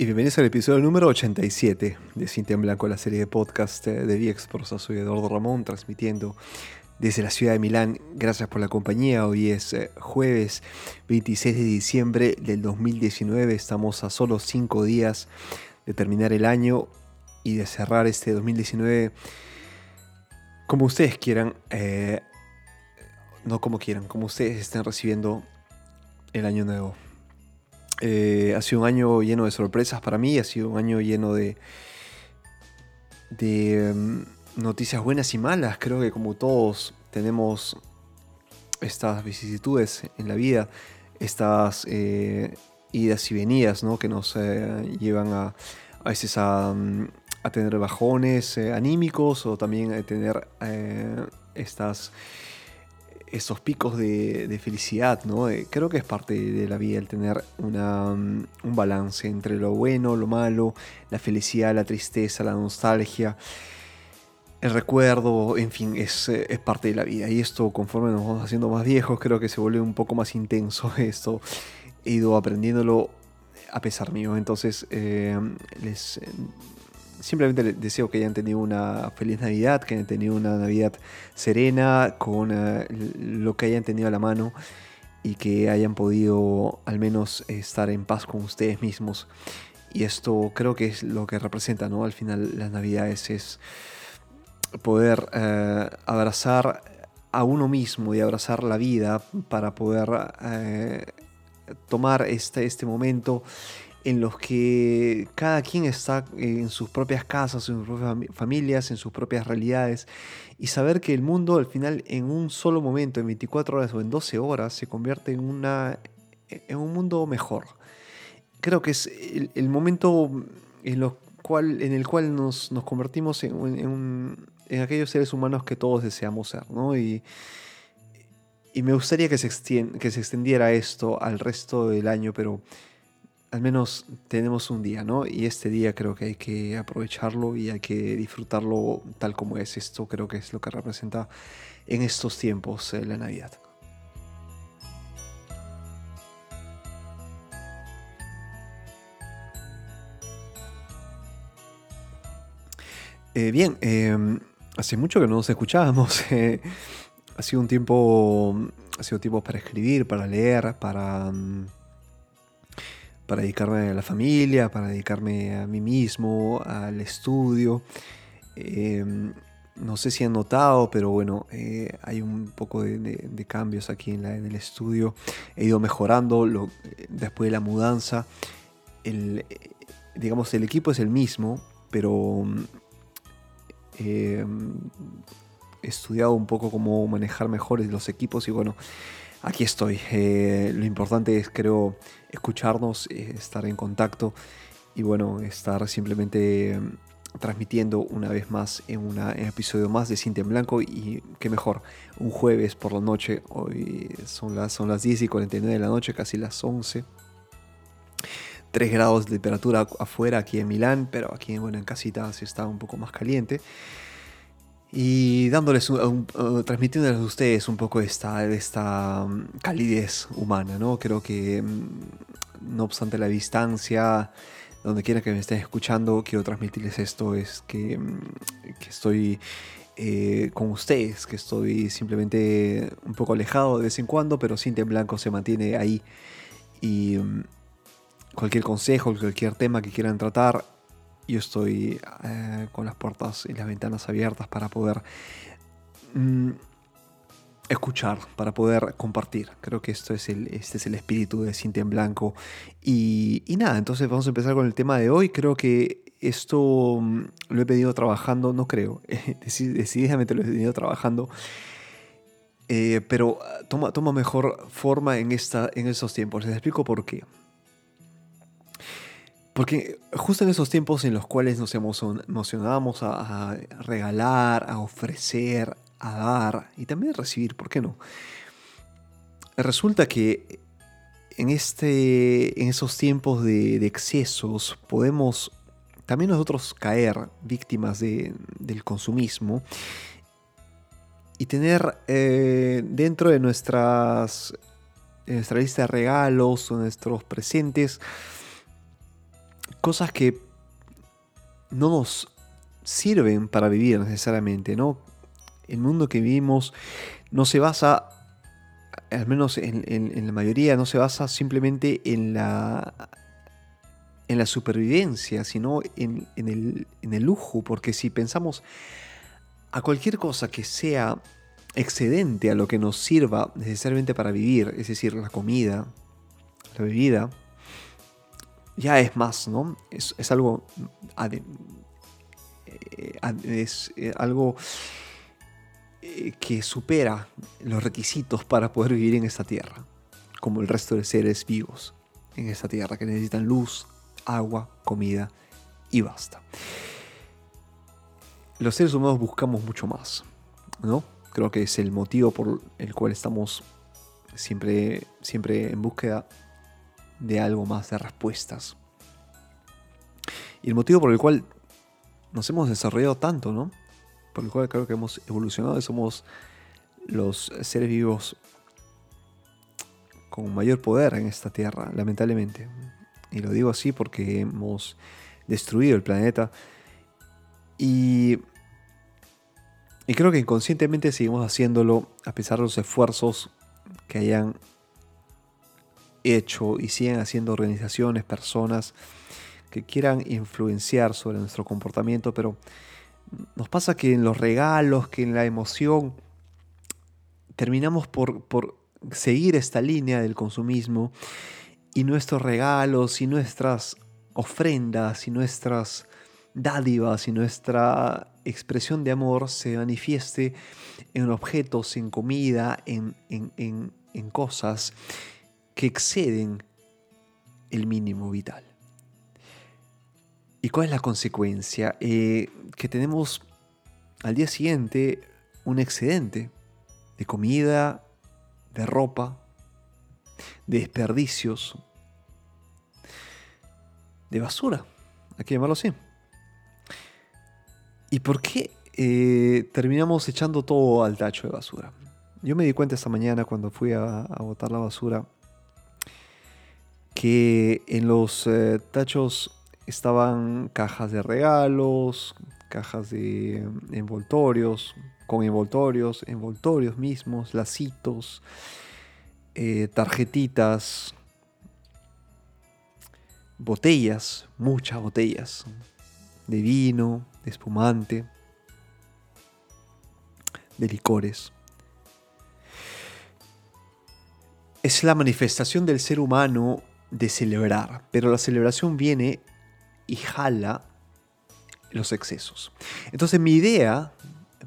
Y bienvenidos al episodio número 87 de Cinta en Blanco, la serie de podcast eh, de Viexprosa. Soy Eduardo Ramón, transmitiendo desde la ciudad de Milán. Gracias por la compañía. Hoy es eh, jueves 26 de diciembre del 2019. Estamos a solo 5 días de terminar el año y de cerrar este 2019 como ustedes quieran. Eh, no como quieran, como ustedes estén recibiendo el año nuevo. Eh, ha sido un año lleno de sorpresas para mí, ha sido un año lleno de, mm, noticias buenas y malas. Creo que como todos tenemos estas vicisitudes en la vida, estas eh, idas y venidas ¿no? que nos eh, llevan a, a veces a, a tener bajones anímicos o también a tener estas esos picos de, felicidad, ¿no? Eh, creo que es parte de la vida el tener una, mm, un balance entre lo bueno, lo malo, la felicidad, la tristeza, la nostalgia, el recuerdo, en fin, es, eh, es parte de la vida. Y esto, conforme nos vamos haciendo más viejos, creo que se vuelve un poco más intenso esto. He ido aprendiéndolo a pesar mío. Entonces, eh, les simplemente les deseo que hayan tenido una feliz Navidad, que hayan tenido una Navidad serena, con eh, lo que hayan tenido a la mano y que hayan podido al menos estar en paz con ustedes mismos. Y esto creo que es lo que representa, ¿no? Al final las Navidades es poder eh, abrazar a uno mismo y abrazar la vida para poder eh, tomar este, este momento en los que cada quien está en sus propias casas, en sus propias familias, en sus propias realidades, y saber que el mundo al final en un solo momento, en 24 horas o en 12 horas, se convierte en, una, en un mundo mejor. Creo que es el, momento en, lo cual, en el cual nos, nos convertimos en, en, aquellos seres humanos que todos deseamos ser, ¿no? Y, y me gustaría que se, que se extendiera esto al resto del año, pero al menos tenemos un día, ¿no? Y este día creo que hay que aprovecharlo y hay que disfrutarlo tal como es. Esto creo que es lo que representa en estos tiempos eh, la Navidad. Eh, bien, em, hace mucho que no nos escuchábamos. Eh, ha sido un tiempo, ha sido tiempo para escribir, para leer, para mm, para dedicarme a la familia, para dedicarme a mí mismo, al estudio. Em, no sé si han notado, pero bueno, eh, hay un poco de, cambios aquí en, el estudio. He ido mejorando después de la mudanza. El, digamos, el equipo es el mismo, pero em, he estudiado un poco cómo manejar mejor los equipos y bueno, aquí estoy. Eh, lo importante es, creo, escucharnos, eh, estar en contacto y bueno, estar simplemente mm, transmitiendo una vez más en un episodio más de Cinta en Blanco y qué mejor, un jueves por la noche, hoy son las, son las 10 y 49 de la noche, casi las 11. 3 grados de temperatura afuera aquí en Milán, pero aquí bueno, en casita se está un poco más caliente y dándoles, un, transmitiéndoles a ustedes un poco esta, esta mm, calidez humana, ¿no? Creo que, mm, no obstante la distancia, donde quiera que me estén escuchando, quiero transmitirles esto, es que, mm, que estoy eh, con ustedes, que estoy simplemente un poco alejado de vez en cuando, pero Cintia en Blanco se mantiene ahí. Y cualquier consejo, cualquier tema que quieran tratar, yo estoy eh, con las puertas y las ventanas abiertas para poder mm, escuchar, para poder compartir. Creo que esto es el, este es el espíritu de Cintia en Blanco. Y, nada, entonces vamos a empezar con el tema de hoy. Creo que esto mm, lo he venido trabajando, no creo, decididamente lo he venido trabajando. Eh, pero toma, toma mejor forma en, esta, en estos tiempos. Les explico por qué. Porque justo en esos tiempos en los cuales nos emocionábamos a, regalar, a ofrecer, a dar y también a recibir, ¿por qué no? Resulta que en, este, en esos tiempos de, excesos podemos también nosotros caer víctimas del consumismo y tener eh, dentro de nuestras, de nuestra lista de regalos o nuestros presentes, cosas que no nos sirven para vivir necesariamente, ¿no? El mundo que vivimos no se basa, al menos en, la mayoría, no se basa simplemente en la, en la supervivencia, sino en, el, en el lujo, porque si pensamos a cualquier cosa que sea excedente a lo que nos sirva necesariamente para vivir, es decir, la comida, la bebida, ya es más, ¿no? Es, algo, eh, es eh, algo eh, que supera los requisitos para poder vivir en esta tierra, como el resto de seres vivos en esta tierra, que necesitan luz, agua, comida y basta. Los seres humanos buscamos mucho más, ¿no? Creo que es el motivo por el cual estamos siempre, siempre en búsqueda de algo más, de respuestas. Y el motivo por el cual nos hemos desarrollado tanto, ¿no? Por el cual creo que hemos evolucionado y somos los seres vivos con mayor poder en esta tierra, lamentablemente. Y lo digo así porque hemos destruido el planeta. Y, y creo que inconscientemente seguimos haciéndolo a pesar de los esfuerzos que hayan hecho y siguen haciendo organizaciones, personas que quieran influenciar sobre nuestro comportamiento, pero nos pasa que en los regalos, que en la emoción, terminamos por, por seguir esta línea del consumismo y nuestros regalos y nuestras ofrendas y nuestras dádivas y nuestra expresión de amor se manifieste en objetos, en comida, en, en, en cosas que exceden el mínimo vital. ¿Y cuál es la consecuencia? Eh, que tenemos al día siguiente un excedente de comida, de ropa, de desperdicios, de basura, hay que llamarlo así. ¿Y por qué eh, terminamos echando todo al tacho de basura? Yo me di cuenta esta mañana cuando fui a, botar la basura que en los eh, tachos estaban cajas de regalos, cajas de envoltorios, con envoltorios, envoltorios mismos, lacitos, eh, tarjetitas, botellas, muchas botellas de vino, de espumante, de licores. Es la manifestación del ser humano de celebrar, pero la celebración viene y jala los excesos. Entonces mi idea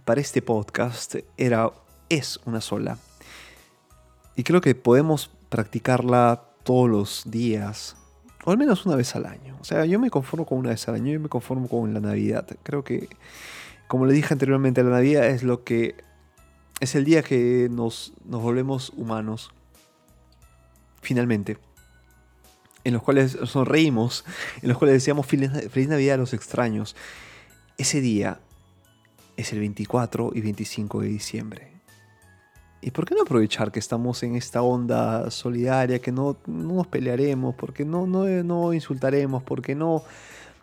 para este podcast era, es una sola. Y creo que podemos practicarla todos los días, o al menos una vez al año. O sea, yo me conformo con una vez al año, yo me conformo con la Navidad. Creo que, como le dije anteriormente, la Navidad es lo que es el día que nos, nos volvemos humanos. Finalmente en los cuales sonreímos, en los cuales decíamos feliz, Navidad a los extraños. Ese día es el 24 y 25 de diciembre. ¿Y por qué no aprovechar que estamos en esta onda solidaria, que no, nos pelearemos, porque no, no, no insultaremos, porque no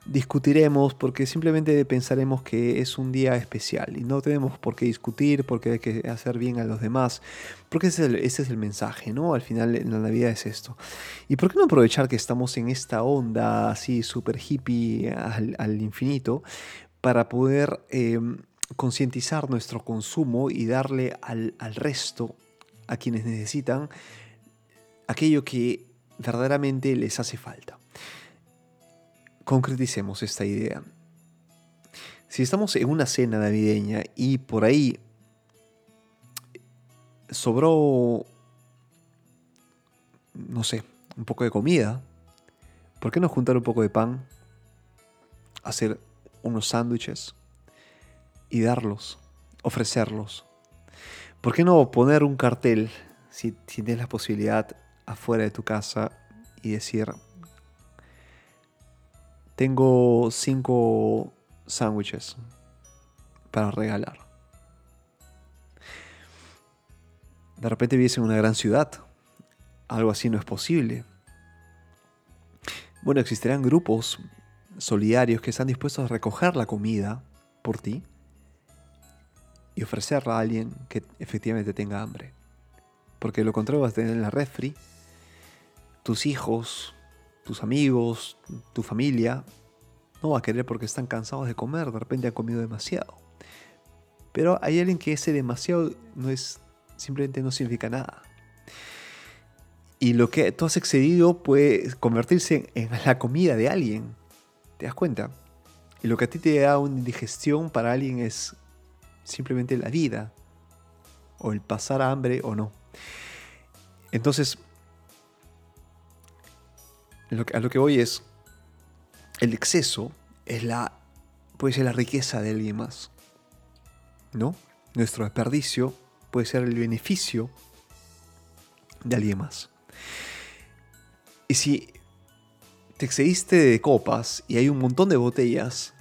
discutiremos porque simplemente pensaremos que es un día especial y no tenemos por qué discutir, porque hay que hacer bien a los demás, porque ese es el, mensaje, ¿no? Al final en la Navidad es esto. ¿Y por qué no aprovechar que estamos en esta onda así súper hippie al, infinito para poder em, concientizar nuestro consumo y darle al, al resto, a quienes necesitan, aquello que verdaderamente les hace falta? Concreticemos esta idea. Si estamos en una cena navideña y por ahí sobró, no sé, un poco de comida, ¿por qué no juntar un poco de pan, hacer unos sándwiches y darlos, ofrecerlos? ¿Por qué no poner un cartel, si, tienes la posibilidad, afuera de tu casa y decir, tengo cinco sándwiches para regalar. De repente vives en una gran ciudad. Algo así no es posible. Bueno, existirán grupos solidarios que están dispuestos a recoger la comida por ti y ofrecerla a alguien que efectivamente tenga hambre. Porque lo contrario vas a tener en la refri tus hijos, tus amigos, tu familia, no va a querer porque están cansados de comer, de repente han comido demasiado. Pero hay alguien que ese demasiado no es, simplemente no significa nada. Y lo que tú has excedido puede convertirse en la comida de alguien. ¿Te das cuenta? Y lo que a ti te da una indigestión para alguien es simplemente la vida. O el pasar hambre o no. Entonces, a lo que voy es, el exceso es la, puede ser la riqueza de alguien más. ¿No? Nuestro desperdicio puede ser el beneficio de alguien más. Y si te excediste de copas y hay un montón de botellas,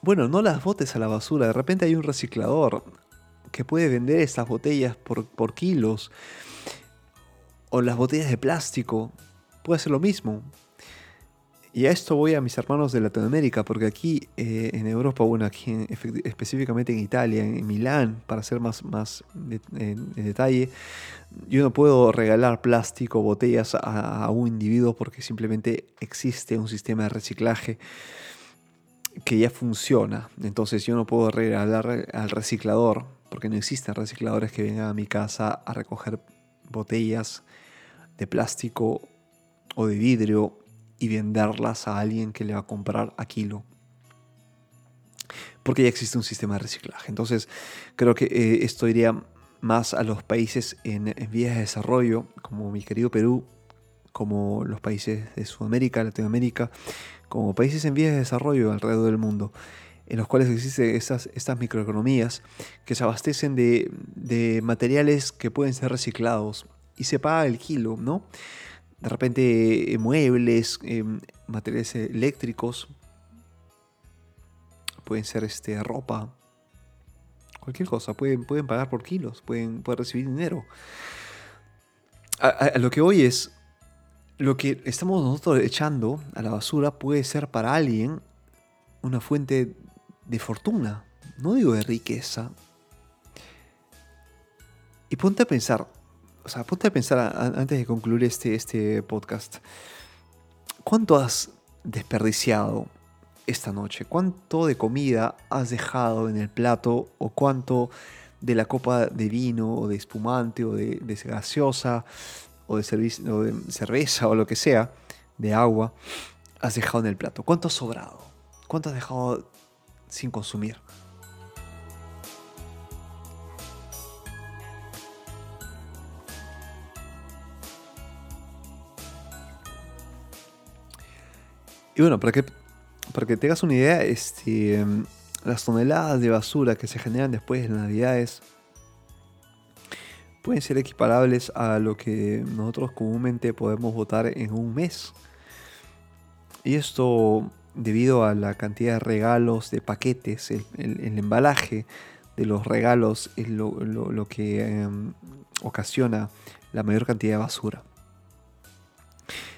bueno, no las botes a la basura. De repente hay un reciclador que puede vender estas botellas por, por kilos. O las botellas de plástico. Puede hacer lo mismo. Y a esto voy a mis hermanos de Latinoamérica, porque aquí eh, en Europa, bueno, específicamente en Italia, en Milán, para ser más, más en, detalle, yo no puedo regalar plástico, botellas a, un individuo porque simplemente existe un sistema de reciclaje que ya funciona. Entonces yo no puedo regalar al reciclador, porque no existen recicladores que vengan a mi casa a recoger botellas de plástico o de vidrio y venderlas a alguien que le va a comprar a kilo. Porque ya existe un sistema de reciclaje. Entonces, creo que eh, esto iría más a los países en, vías de desarrollo, como mi querido Perú, como los países de Sudamérica, Latinoamérica, como países en vías de desarrollo alrededor del mundo, en los cuales existen estas, estas microeconomías que se abastecen de, de materiales que pueden ser reciclados y se paga el kilo, ¿no? De repente eh, muebles, eh, materiales eléctricos, pueden ser este, ropa, cualquier cosa, pueden, pueden pagar por kilos, pueden, recibir dinero. A, lo que hoy es, lo que estamos nosotros echando a la basura puede ser para alguien una fuente de fortuna, no digo de riqueza. Y ponte a pensar, o sea, ponte a pensar antes de concluir este, este podcast. ¿Cuánto has desperdiciado esta noche? ¿Cuánto de comida has dejado en el plato? ¿O cuánto de la copa de vino o de espumante o de, gaseosa o de, de cerveza o lo que sea, de agua, has dejado en el plato? ¿Cuánto has sobrado? ¿Cuánto has dejado sin consumir? Y bueno, para que, para que tengas una idea, este, las toneladas de basura que se generan después de las navidades pueden ser equiparables a lo que nosotros comúnmente podemos votar en un mes. Y esto debido a la cantidad de regalos, de paquetes, el, embalaje de los regalos es lo, que em, ocasiona la mayor cantidad de basura.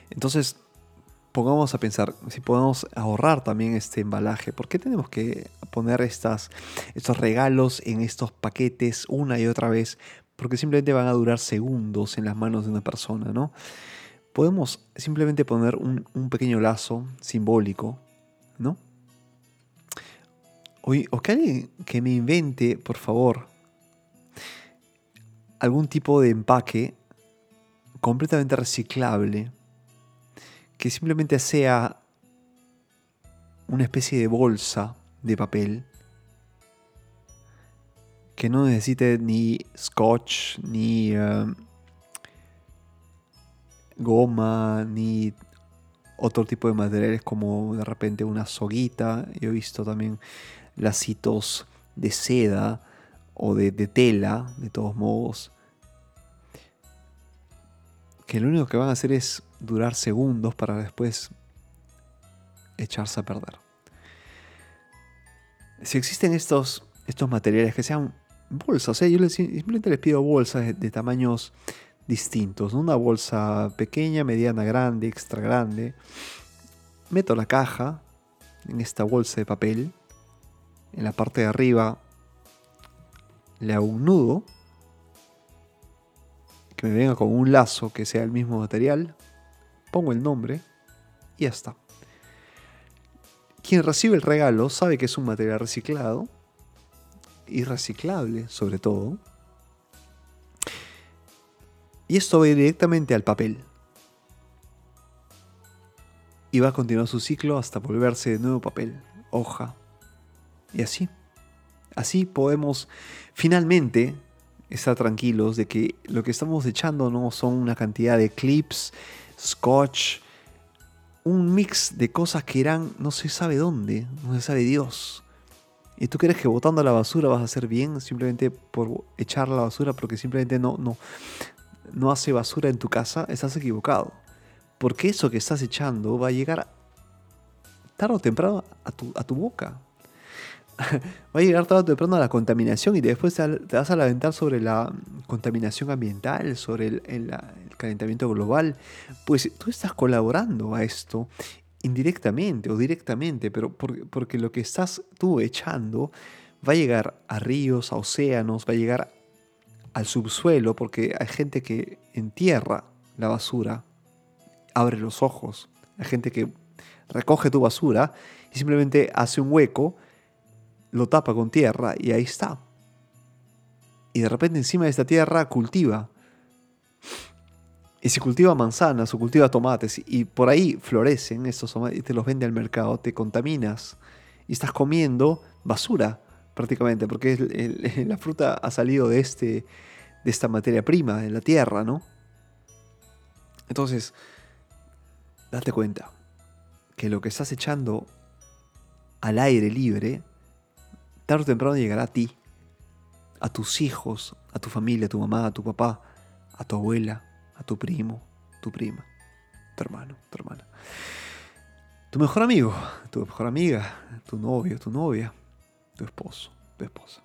Entonces, pongamos a pensar si podemos ahorrar también este embalaje. ¿Por qué tenemos que poner estas, estos regalos en estos paquetes una y otra vez? Porque simplemente van a durar segundos en las manos de una persona, ¿no? Podemos simplemente poner un, pequeño lazo simbólico, ¿no? O, o que alguien que me invente, por favor, algún tipo de empaque completamente reciclable que simplemente sea una especie de bolsa de papel que no necesite ni scotch, ni eh, goma, ni otro tipo de materiales como de repente una soguita. Yo he visto también lacitos de seda o de tela, de todos modos que lo único que van a hacer es durar segundos para después echarse a perder. Si existen estos, estos materiales que sean bolsas, ¿eh? yo simplemente les pido bolsas de, tamaños distintos, una bolsa pequeña, mediana, grande, extra grande. Meto la caja en esta bolsa de papel, en la parte de arriba le hago un nudo que me venga con un lazo que sea el mismo material, pongo el nombre y ya está. Quien recibe el regalo sabe que es un material reciclado y reciclable sobre todo. Y esto va directamente al papel. Y va a continuar su ciclo hasta volverse de nuevo papel, hoja. Y así. Así podemos finalmente estar tranquilos de que lo que estamos echando no son una cantidad de clips, scotch, un mix de cosas que irán no se sabe dónde, no se sabe Dios. ¿Y tú crees que botando la basura vas a hacer bien simplemente por echar la basura porque simplemente no, no, no hace basura en tu casa? Estás equivocado. Porque eso que estás echando va a llegar tarde o temprano a tu, a tu boca. va a llegar tarde o temprano a la contaminación y después te vas a lamentar sobre la contaminación ambiental, sobre el, calentamiento global. Pues tú estás colaborando a esto indirectamente o directamente, pero porque, lo que estás tú echando va a llegar a ríos, a océanos, va a llegar al subsuelo, porque hay gente que entierra la basura, abre los ojos, hay gente que recoge tu basura y simplemente hace un hueco lo tapa con tierra y ahí está. Y de repente encima de esta tierra cultiva. Y si cultiva manzanas o cultiva tomates y por ahí florecen estos tomates y te los vende al mercado, te contaminas y estás comiendo basura prácticamente, porque la fruta ha salido de, este, de esta materia prima, de la tierra, ¿no? Entonces, date cuenta que lo que estás echando al aire libre tarde o temprano llegará a ti, a tus hijos, a tu familia, a tu mamá, a tu papá, a tu abuela, a tu primo, tu prima, tu hermano, tu hermana. Tu mejor amigo, tu mejor amiga, tu novio, tu novia, tu esposo, tu esposa.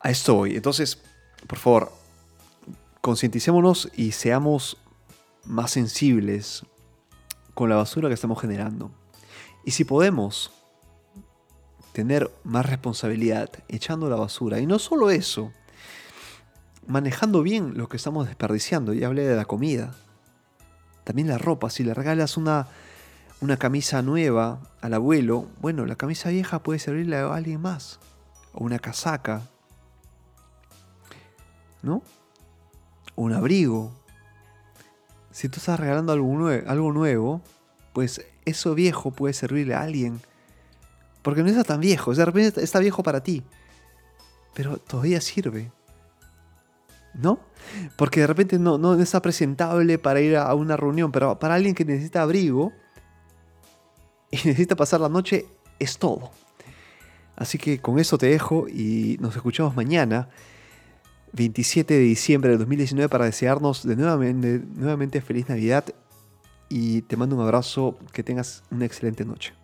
A esto voy. Entonces, por favor, concienticémonos y seamos más sensibles con la basura que estamos generando. Y si podemos, tener más responsabilidad, echando la basura. Y no solo eso, manejando bien lo que estamos desperdiciando. Ya hablé de la comida. También la ropa. Si le regalas una, una camisa nueva al abuelo, bueno, la camisa vieja puede servirle a alguien más. O una casaca. ¿No? O un abrigo. Si tú estás regalando algo, algo nuevo, pues eso viejo puede servirle a alguien porque no está tan viejo. De repente está viejo para ti. Pero todavía sirve. ¿No? Porque de repente no, no está presentable para ir a una reunión. Pero para alguien que necesita abrigo y necesita pasar la noche, es todo. Así que con eso te dejo y nos escuchamos mañana, 27 de diciembre de 2019, para desearnos de nuevamente, nuevamente feliz Navidad. Y te mando un abrazo, que tengas una excelente noche.